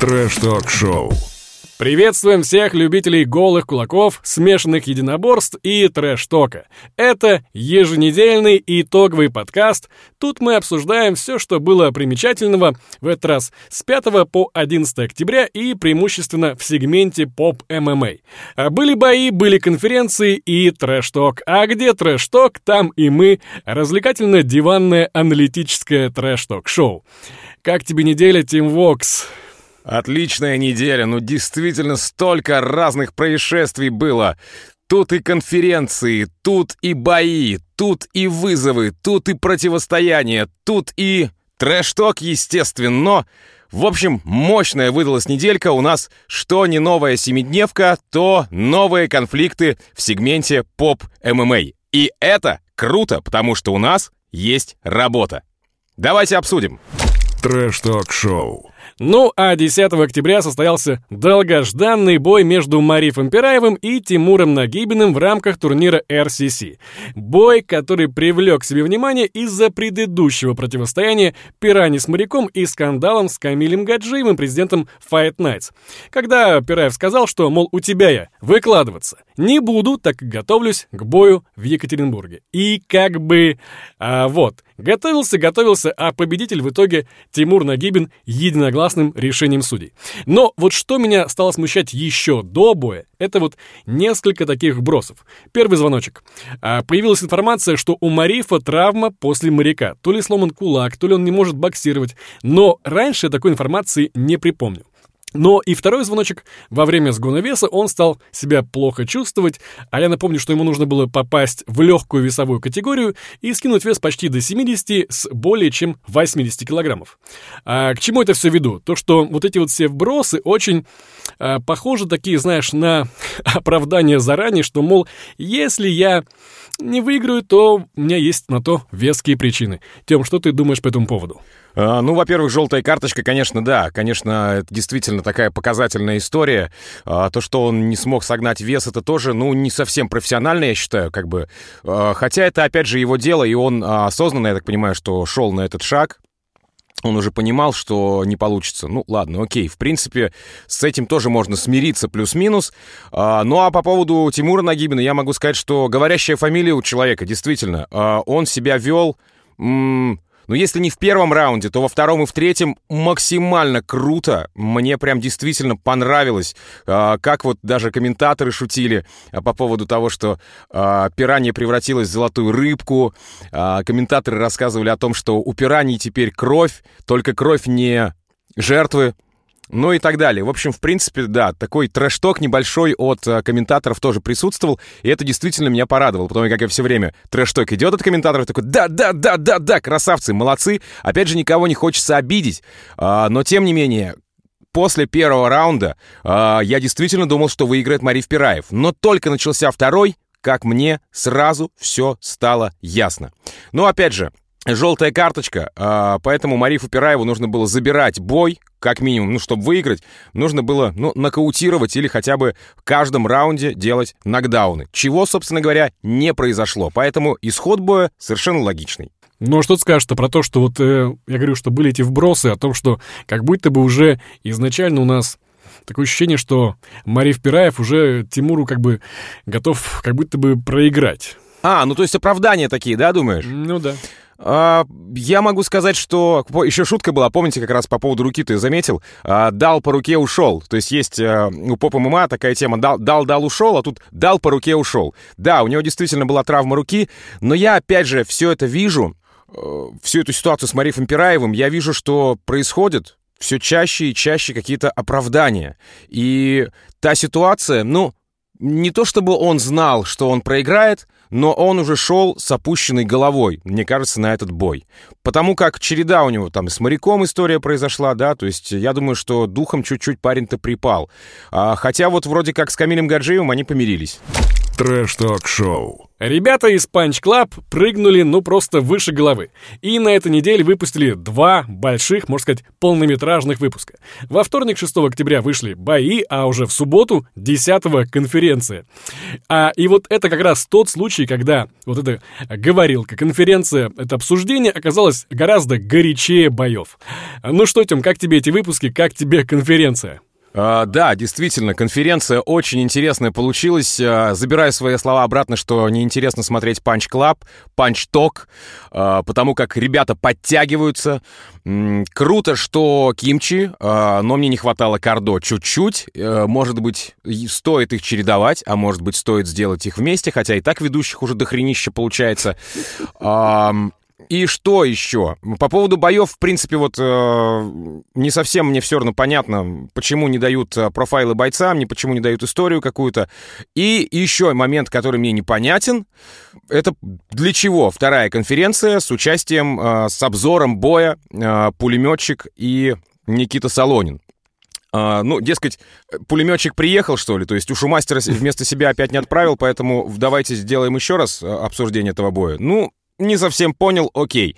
Трэш-ток-шоу. Приветствуем всех любителей голых кулаков, смешанных единоборств и трэш-тока. Это еженедельный итоговый подкаст. Тут мы обсуждаем все, что было примечательного в этот раз с 5 по 11 октября и преимущественно в сегменте поп-ММА. А Были бои, были конференции и трэш-ток. А где трэш-ток, там и мы. Развлекательно-диванное аналитическое трэш-ток-шоу. Как тебе неделя, Тим Вокс? Отличная неделя, ну действительно столько разных происшествий было. Тут и конференции, тут и бои, тут и вызовы, тут и противостояние, тут и трэш-ток, естественно. В общем, мощная выдалась неделька. У нас что не новая семидневка, то новые конфликты в сегменте поп-ММА. И это круто, потому что у нас есть работа. Давайте обсудим. Трэш-ток-шоу. Ну, а 10 октября состоялся долгожданный бой между Марифом Пираевым и Тимуром Нагибиным в рамках турнира RCC. Бой, который привлек к себе внимание из-за предыдущего противостояния Пираева с моряком и скандалом с Камилем Гаджиевым, президентом Fight Nights. Когда Пираев сказал, что, мол, у тебя я выкладываться не буду, так готовлюсь к бою в Екатеринбурге. И как бы... А вот, готовился, готовился, а победитель в итоге Тимур Нагибин единогласным решением судей. Но вот что меня стало смущать еще до боя, это вот несколько таких вбросов. Первый звоночек. А, появилась информация, что у Марифа травма после моряка. То ли сломан кулак, то ли он не может боксировать. Но раньше я такой информации не припомню. Но и второй звоночек. Во время сгона веса он стал себя плохо чувствовать, а я напомню, что ему нужно было попасть в легкую весовую категорию и скинуть вес почти до 70 с более чем 80 килограммов. А к чему это все веду? То, что вот эти вот все вбросы очень а, похожи такие, знаешь, на оправдание заранее, что, мол, если я не выиграю, то у меня есть на то веские причины. Тем, что ты думаешь по этому поводу? А, ну, во-первых, желтая карточка, конечно, да. Конечно, это действительно такая показательная история. А, то, что он не смог согнать вес, это тоже, ну, не совсем профессионально, я считаю, как бы. А, хотя это, опять же, его дело, и он осознанно, я так понимаю, что шел на этот шаг. Он уже понимал, что не получится. Ну, ладно, окей. В принципе, с этим тоже можно смириться плюс-минус. А, ну, а по поводу Тимура Нагибина я могу сказать, что говорящая фамилия у человека, действительно, а, он себя вел... М- но если не в первом раунде, то во втором и в третьем максимально круто. Мне прям действительно понравилось, а, как вот даже комментаторы шутили а, по поводу того, что а, пиранья превратилась в золотую рыбку. Комментаторы рассказывали о том, что у пираний теперь кровь, только кровь не жертвы, ну и так далее. В общем, в принципе, да, такой трэш-ток небольшой от э, комментаторов тоже присутствовал, и это действительно меня порадовало, потому как я все время трэш-ток идет от комментаторов, такой, да-да-да-да-да, красавцы, молодцы, опять же, никого не хочется обидеть, а, но тем не менее, после первого раунда а, я действительно думал, что выиграет Мариф Пираев, но только начался второй, как мне сразу все стало ясно. Но опять же, желтая карточка, а, поэтому Марифу Пираеву нужно было забирать бой, как минимум, ну, чтобы выиграть, нужно было, ну, нокаутировать или хотя бы в каждом раунде делать нокдауны, чего, собственно говоря, не произошло. Поэтому исход боя совершенно логичный. Ну, что ты скажешь-то про то, что вот э, я говорю, что были эти вбросы о том, что как будто бы уже изначально у нас такое ощущение, что Мариф Пираев уже Тимуру как бы готов как будто бы проиграть. А, ну то есть оправдания такие, да, думаешь? Ну да. А, я могу сказать, что... Еще шутка была, помните, как раз по поводу руки ты заметил? А, дал по руке, ушел. То есть есть а, у поп ММА такая тема дал, дал, дал, ушел, а тут дал по руке, ушел. Да, у него действительно была травма руки, но я, опять же, все это вижу, э, всю эту ситуацию с Марифом Пираевым, я вижу, что происходит все чаще и чаще какие-то оправдания. И та ситуация, ну, не то чтобы он знал, что он проиграет, но он уже шел с опущенной головой, мне кажется, на этот бой. Потому как череда у него там с моряком история произошла, да, то есть я думаю, что духом чуть-чуть парень-то припал. А, хотя вот вроде как с Камилем Гаджиевым они помирились. Трэш-ток-шоу. Ребята из Punch Club прыгнули, ну, просто выше головы. И на этой неделе выпустили два больших, можно сказать, полнометражных выпуска. Во вторник, 6 октября, вышли бои, а уже в субботу, 10 конференция. А, и вот это как раз тот случай, когда вот эта говорилка, конференция, это обсуждение оказалось гораздо горячее боев. Ну что, Тем, как тебе эти выпуски, как тебе конференция? А, да, действительно, конференция очень интересная получилась. А, забираю свои слова обратно, что неинтересно смотреть Punch Club, Punch Talk, а, потому как ребята подтягиваются. Круто, что кимчи, но мне не хватало кардо чуть-чуть. А, может быть, стоит их чередовать, а может быть, стоит сделать их вместе, хотя и так ведущих уже дохренища получается. И что еще? По поводу боев, в принципе, вот э, не совсем мне все равно понятно, почему не дают э, профайлы бойцам, не почему не дают историю какую-то. И еще момент, который мне непонятен, это для чего вторая конференция с участием, э, с обзором боя э, пулеметчик и Никита Солонин. А, ну, дескать, пулеметчик приехал, что ли? То есть у мастера вместо себя опять не отправил, поэтому давайте сделаем еще раз э, обсуждение этого боя. Ну, не совсем понял, окей.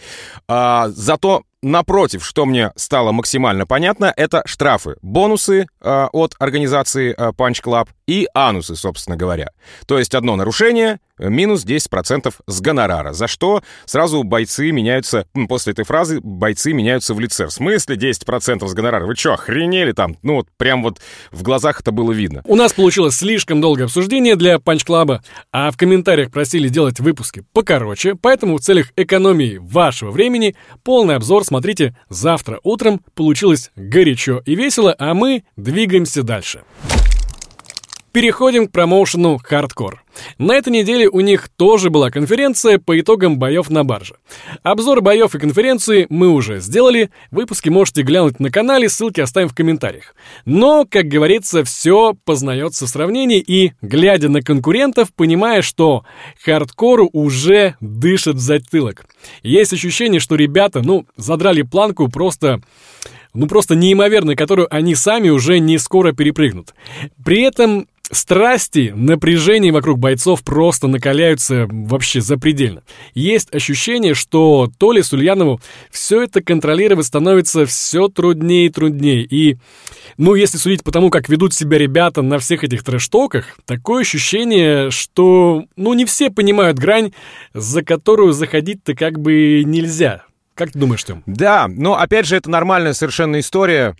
А, зато Напротив, что мне стало максимально понятно, это штрафы, бонусы э, от организации э, Punch Club и анусы, собственно говоря. То есть одно нарушение, минус 10% с гонорара, за что сразу бойцы меняются, после этой фразы бойцы меняются в лице. В смысле 10% с гонорара? Вы что, охренели там? Ну вот прям вот в глазах это было видно. У нас получилось слишком долгое обсуждение для Punch Club, а в комментариях просили делать выпуски покороче, поэтому в целях экономии вашего времени полный обзор смотрите завтра утром. Получилось горячо и весело, а мы двигаемся дальше. Переходим к промоушену «Хардкор». На этой неделе у них тоже была конференция по итогам боев на барже. Обзор боев и конференции мы уже сделали, выпуски можете глянуть на канале, ссылки оставим в комментариях. Но, как говорится, все познается в сравнении и, глядя на конкурентов, понимая, что хардкору уже дышит в затылок. Есть ощущение, что ребята, ну, задрали планку просто ну просто неимоверно, которую они сами уже не скоро перепрыгнут. При этом Страсти, напряжение вокруг бойцов просто накаляются вообще запредельно. Есть ощущение, что то ли Сульянову все это контролировать становится все труднее и труднее. И, ну, если судить по тому, как ведут себя ребята на всех этих трэштоках, такое ощущение, что, ну, не все понимают грань, за которую заходить-то как бы нельзя. Как ты думаешь, Тём? Да, но опять же, это нормальная совершенно история.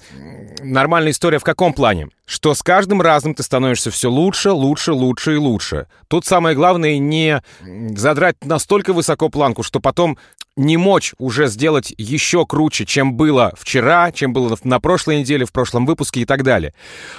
Нормальная история в каком плане? Что с каждым разом ты становишься все лучше, лучше, лучше и лучше. Тут самое главное не задрать настолько высоко планку, что потом не мочь уже сделать еще круче, чем было вчера, чем было на прошлой неделе, в прошлом выпуске и так далее.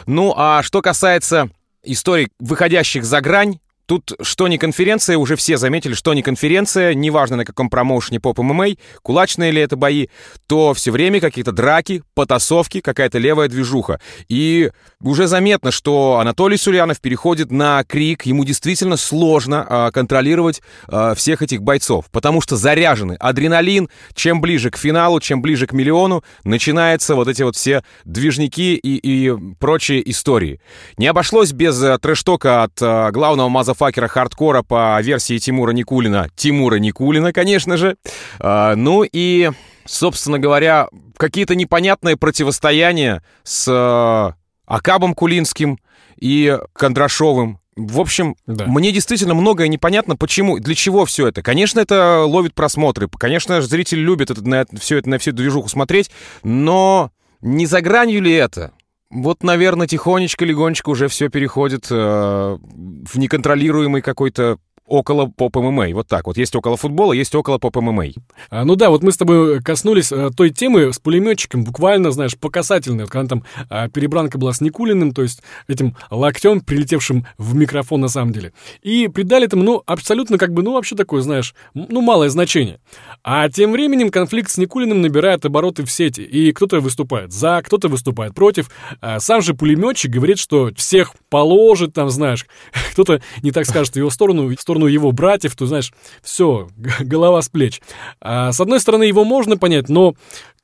Ну, а что касается историй, выходящих за грань, Тут что не конференция, уже все заметили, что не конференция, неважно на каком промоушене поп ММА, кулачные ли это бои, то все время какие-то драки, потасовки, какая-то левая движуха. И уже заметно, что Анатолий Сулянов переходит на крик, ему действительно сложно а, контролировать а, всех этих бойцов, потому что заряжены адреналин, чем ближе к финалу, чем ближе к миллиону, начинаются вот эти вот все движники и, и прочие истории. Не обошлось без а, трэштока от а, главного мазафа мазафакера хардкора по версии Тимура Никулина. Тимура Никулина, конечно же. А, ну и, собственно говоря, какие-то непонятные противостояния с а, Акабом Кулинским и Кондрашовым. В общем, да. мне действительно многое непонятно, почему, для чего все это. Конечно, это ловит просмотры, конечно, зрители любят это, на, все это, на всю движуху смотреть, но не за гранью ли это? Вот, наверное, тихонечко, легонечко уже все переходит э, в неконтролируемый какой-то около поп-ММА. Вот так вот. Есть около футбола, есть около поп-ММА. А, ну да, вот мы с тобой коснулись а, той темы с пулеметчиком, буквально, знаешь, по касательной. Вот когда там а, перебранка была с Никулиным, то есть этим локтем, прилетевшим в микрофон на самом деле. И придали этому, ну, абсолютно как бы, ну, вообще такое, знаешь, ну, малое значение. А тем временем конфликт с Никулиным набирает обороты в сети. И кто-то выступает за, кто-то выступает против. А сам же пулеметчик говорит, что всех положит, там, знаешь, кто-то не так скажет в его сторону, в сторону сторону его братьев, то, знаешь, все, голова с плеч. А, с одной стороны, его можно понять, но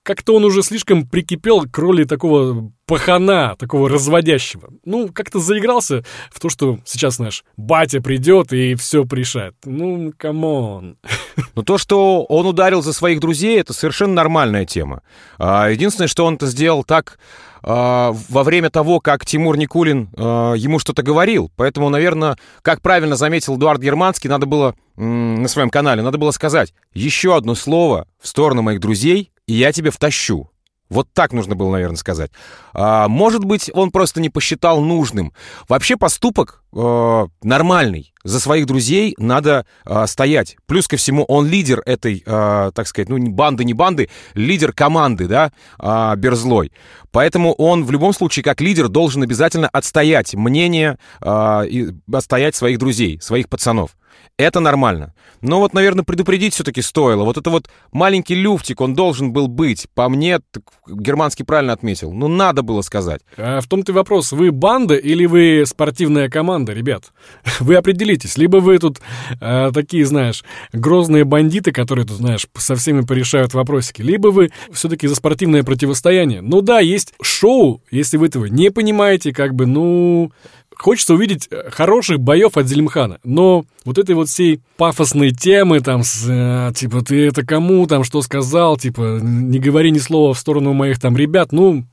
как-то он уже слишком прикипел к роли такого пахана, такого разводящего. Ну, как-то заигрался в то, что сейчас наш батя придет и все порешает. Ну, come on. Но то, что он ударил за своих друзей, это совершенно нормальная тема. А, единственное, что он это сделал так а, во время того, как Тимур Никулин а, ему что-то говорил. Поэтому, наверное, как правильно заметил Эдуард Германский, надо было на своем канале, надо было сказать еще одно слово в сторону моих друзей, и я тебе втащу. Вот так нужно было, наверное, сказать. А, может быть, он просто не посчитал нужным. Вообще поступок э, нормальный. За своих друзей надо э, стоять. Плюс ко всему, он лидер этой, э, так сказать, ну, банды, не банды, лидер команды, да, э, Берзлой. Поэтому он в любом случае, как лидер, должен обязательно отстоять мнение э, и отстоять своих друзей, своих пацанов. Это нормально. Но вот, наверное, предупредить все-таки стоило. Вот это вот маленький люфтик, он должен был быть. По мне, Германский правильно отметил. Ну, надо было сказать. А в том-то вопрос. Вы банда или вы спортивная команда, ребят? Вы определитесь. Либо вы тут э, такие, знаешь, грозные бандиты, которые тут, знаешь, со всеми порешают вопросики. Либо вы все-таки за спортивное противостояние. Ну да, есть шоу, если вы этого не понимаете, как бы, ну, Хочется увидеть э, хороших боев от Зелимхана, но вот этой вот всей пафосной темы, там, с, э, типа, ты это кому там что сказал, типа, не говори ни слова в сторону моих там ребят, ну,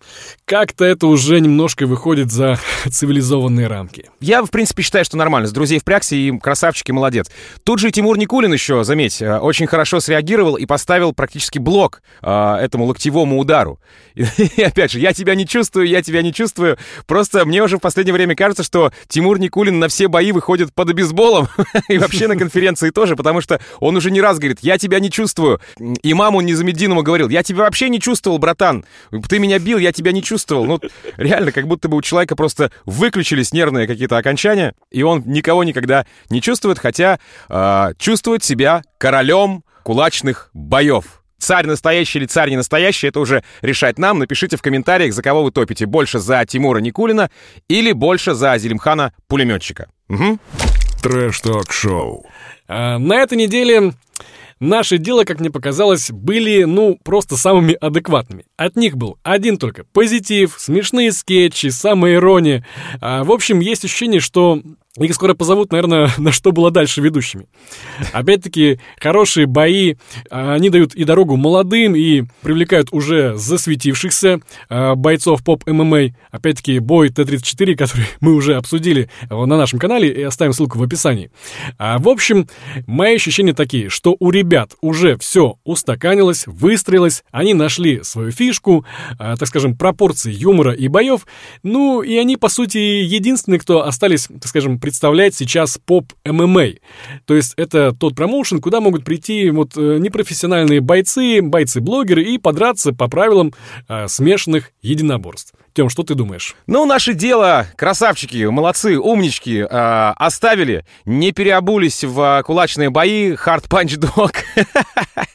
как-то это уже немножко выходит за цивилизованные рамки. Я, в принципе, считаю, что нормально. С друзей впрягся и красавчики, молодец. Тут же и Тимур Никулин еще, заметь, э, очень хорошо среагировал и поставил практически блок э, этому локтевому удару. И, и опять же, я тебя не чувствую, я тебя не чувствую. Просто мне уже в последнее время кажется, что что Тимур Никулин на все бои выходит под обезболом и вообще на конференции тоже, потому что он уже не раз говорит, я тебя не чувствую. И маму Низамеддинову говорил, я тебя вообще не чувствовал, братан. Ты меня бил, я тебя не чувствовал. Ну, реально, как будто бы у человека просто выключились нервные какие-то окончания, и он никого никогда не чувствует, хотя э, чувствует себя королем кулачных боев. Царь настоящий или царь не настоящий, это уже решать нам. Напишите в комментариях, за кого вы топите. Больше за Тимура Никулина или больше за Зелимхана Пулеметчика. Угу. Трэш-ток-шоу. А, на этой неделе наши дела, как мне показалось, были, ну, просто самыми адекватными. От них был один только позитив, смешные скетчи, самая ирония. А, в общем, есть ощущение, что их скоро позовут, наверное, на что было дальше ведущими. Опять-таки, хорошие бои, а, они дают и дорогу молодым, и привлекают уже засветившихся а, бойцов поп-ММА. Опять-таки, бой Т-34, который мы уже обсудили на нашем канале, и оставим ссылку в описании. А, в общем, мои ощущения такие, что у ребят уже все устаканилось, выстроилось, они нашли свою фишку, так скажем, пропорции юмора и боев, ну, и они, по сути, единственные, кто остались, так скажем, представлять сейчас поп-ММА. То есть это тот промоушен, куда могут прийти вот э, непрофессиональные бойцы, бойцы-блогеры и подраться по правилам э, смешанных единоборств. Тем, что ты думаешь? Ну, наше дело, красавчики, молодцы, умнички, э, оставили, не переобулись в кулачные бои, hard punch dog.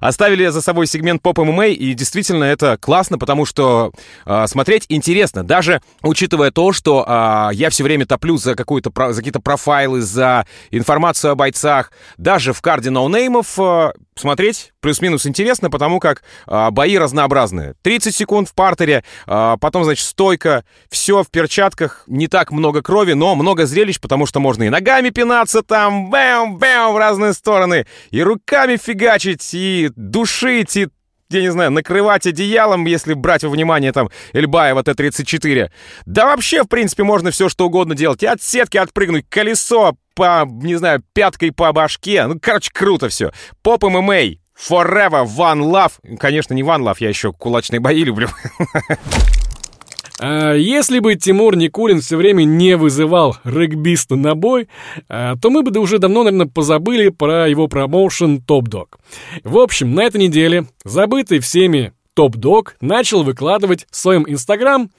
Оставили за собой сегмент поп ММА, и действительно это классно, потому что э, смотреть интересно. Даже учитывая то, что э, я все время топлю за, какую-то, за какие-то профайлы, за информацию о бойцах. Даже в карде ноунеймов э, смотреть плюс-минус интересно, потому как э, бои разнообразные. 30 секунд в партере, э, потом, значит, стойка, все в перчатках, не так много крови, но много зрелищ, потому что можно и ногами пинаться там, бэм-бэм в разные стороны, и руками фигачить, и душить, и я не знаю, накрывать одеялом, если брать во внимание там Эльбаева Т-34. Да вообще, в принципе, можно все что угодно делать. И от сетки отпрыгнуть, колесо по, не знаю, пяткой по башке. Ну, короче, круто все. Поп ММА. Forever One Love. Конечно, не One Love, я еще кулачные бои люблю. А, если бы Тимур Никулин все время не вызывал регбиста на бой, а, то мы бы уже давно, наверное, позабыли про его промоушен Топ Дог. В общем, на этой неделе забытый всеми Топ Дог начал выкладывать в своем Инстаграм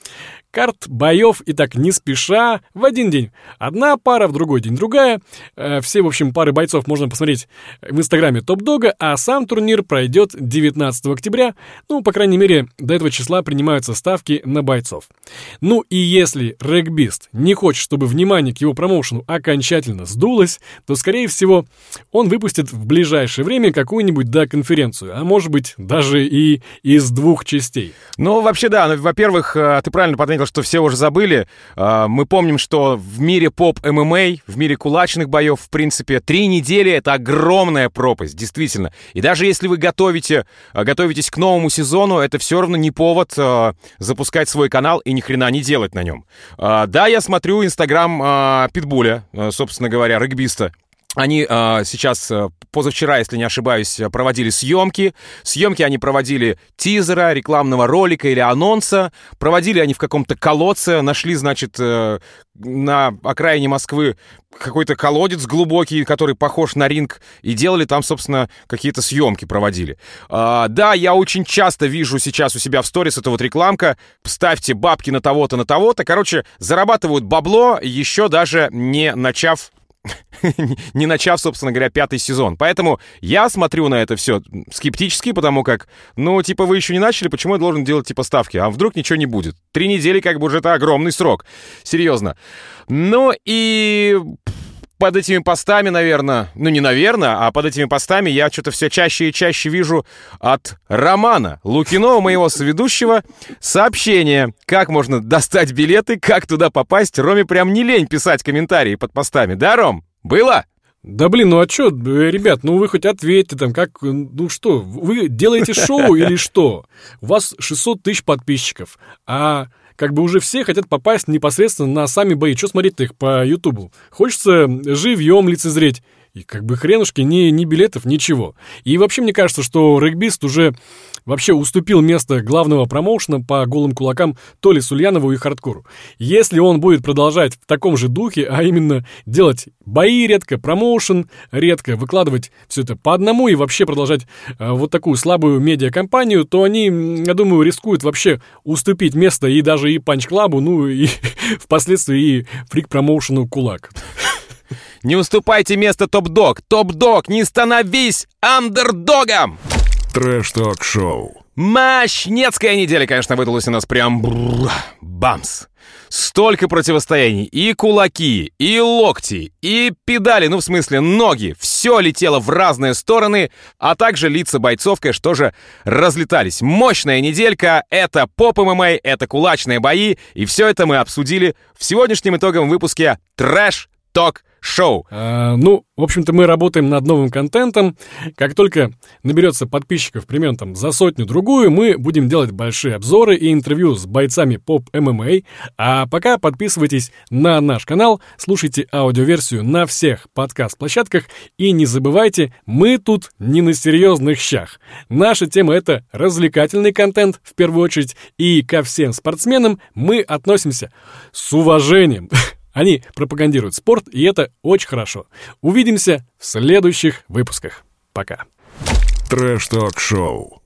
карт боев и так не спеша в один день. Одна пара, в другой день другая. Э, все, в общем, пары бойцов можно посмотреть в инстаграме Топ Дога, а сам турнир пройдет 19 октября. Ну, по крайней мере, до этого числа принимаются ставки на бойцов. Ну и если регбист не хочет, чтобы внимание к его промоушену окончательно сдулось, то, скорее всего, он выпустит в ближайшее время какую-нибудь, да, конференцию, а может быть, даже и из двух частей. Ну, вообще, да. Ну, во-первых, э, ты правильно подметил, что все уже забыли. Э, мы помним, что в мире поп-ММА, в мире кулачных боев, в принципе, три недели — это огромная пропасть, действительно. И даже если вы готовите, э, готовитесь к новому сезону, это все равно не повод запускать свой канал и ни хрена не делать на нем. Да, я смотрю инстаграм Питбуля, собственно говоря, регбиста. Они э, сейчас, э, позавчера, если не ошибаюсь, проводили съемки. Съемки они проводили тизера, рекламного ролика или анонса. Проводили они в каком-то колодце. Нашли, значит, э, на окраине Москвы какой-то колодец глубокий, который похож на ринг, и делали там, собственно, какие-то съемки проводили. А, да, я очень часто вижу сейчас у себя в сторис это вот рекламка, ставьте бабки на того-то, на того-то. Короче, зарабатывают бабло, еще даже не начав не начав, собственно говоря, пятый сезон. Поэтому я смотрю на это все скептически, потому как, ну, типа, вы еще не начали, почему я должен делать, типа, ставки? А вдруг ничего не будет? Три недели, как бы, уже это огромный срок. Серьезно. Ну и под этими постами, наверное, ну не наверное, а под этими постами я что-то все чаще и чаще вижу от Романа Лукинова, моего соведущего, сообщение, как можно достать билеты, как туда попасть. Роме прям не лень писать комментарии под постами. Да, Ром? Было? Да блин, ну а чё, ребят, ну вы хоть ответьте там, как, ну что, вы делаете шоу или что? У вас 600 тысяч подписчиков, а как бы уже все хотят попасть непосредственно на сами бои. Что смотреть их по Ютубу? Хочется живьем лицезреть. И как бы хренушки, ни, ни билетов, ничего. И вообще мне кажется, что регбист уже вообще уступил место главного промоушена по голым кулакам Толе Сульянову и Хардкору. Если он будет продолжать в таком же духе, а именно делать бои редко, промоушен редко, выкладывать все это по одному и вообще продолжать э, вот такую слабую медиакомпанию, то они, я думаю, рискуют вообще уступить место и даже и панч-клабу, ну и впоследствии и фрик-промоушену кулак. Не уступайте место Top Dog. Top Dog, не становись андердогом! Трэш-ток-шоу. Мощнецкая неделя, конечно, выдалась у нас прям бамс. Столько противостояний. И кулаки, и локти, и педали, ну в смысле ноги. Все летело в разные стороны, а также лица бойцов, конечно, тоже разлетались. Мощная неделька, это поп-ММА, это кулачные бои, и все это мы обсудили в сегодняшнем итоговом выпуске Трэш Ток шоу. А, ну, в общем-то, мы работаем над новым контентом. Как только наберется подписчиков примерно там за сотню-другую, мы будем делать большие обзоры и интервью с бойцами поп-ММА. А пока подписывайтесь на наш канал, слушайте аудиоверсию на всех подкаст-площадках и не забывайте, мы тут не на серьезных щах. Наша тема — это развлекательный контент в первую очередь, и ко всем спортсменам мы относимся с уважением. Они пропагандируют спорт, и это очень хорошо. Увидимся в следующих выпусках. Пока. Трэш-ток-шоу.